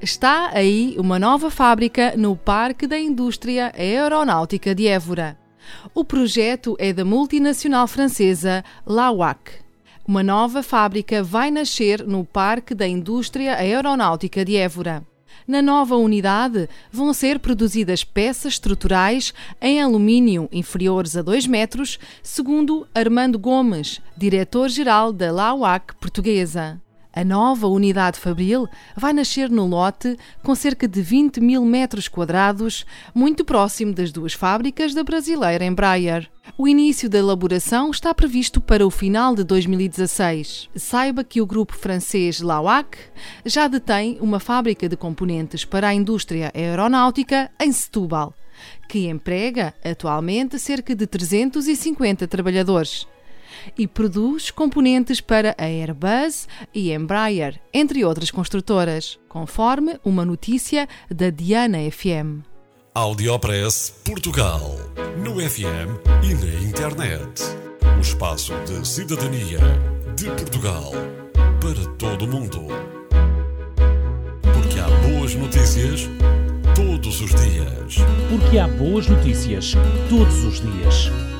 Está aí uma nova fábrica no Parque da Indústria Aeronáutica de Évora. O projeto é da multinacional francesa Lawak. Uma nova fábrica vai nascer no Parque da Indústria Aeronáutica de Évora. Na nova unidade vão ser produzidas peças estruturais em alumínio inferiores a 2 metros, segundo Armando Gomes, diretor-geral da Lawak portuguesa. A nova unidade fabril vai nascer no lote com cerca de 20 mil metros quadrados, muito próximo das duas fábricas da brasileira Embraer. O início da elaboração está previsto para o final de 2016. Saiba que o grupo francês Lawak já detém uma fábrica de componentes para a indústria aeronáutica em Setúbal, que emprega atualmente cerca de 350 trabalhadores e produz componentes para a Airbus e Embraer, entre outras construtoras, conforme uma notícia da Diana FM. Audiopress Portugal. No FM e na internet. O espaço de cidadania de Portugal para todo o mundo. Porque há boas notícias todos os dias. Porque há boas notícias todos os dias.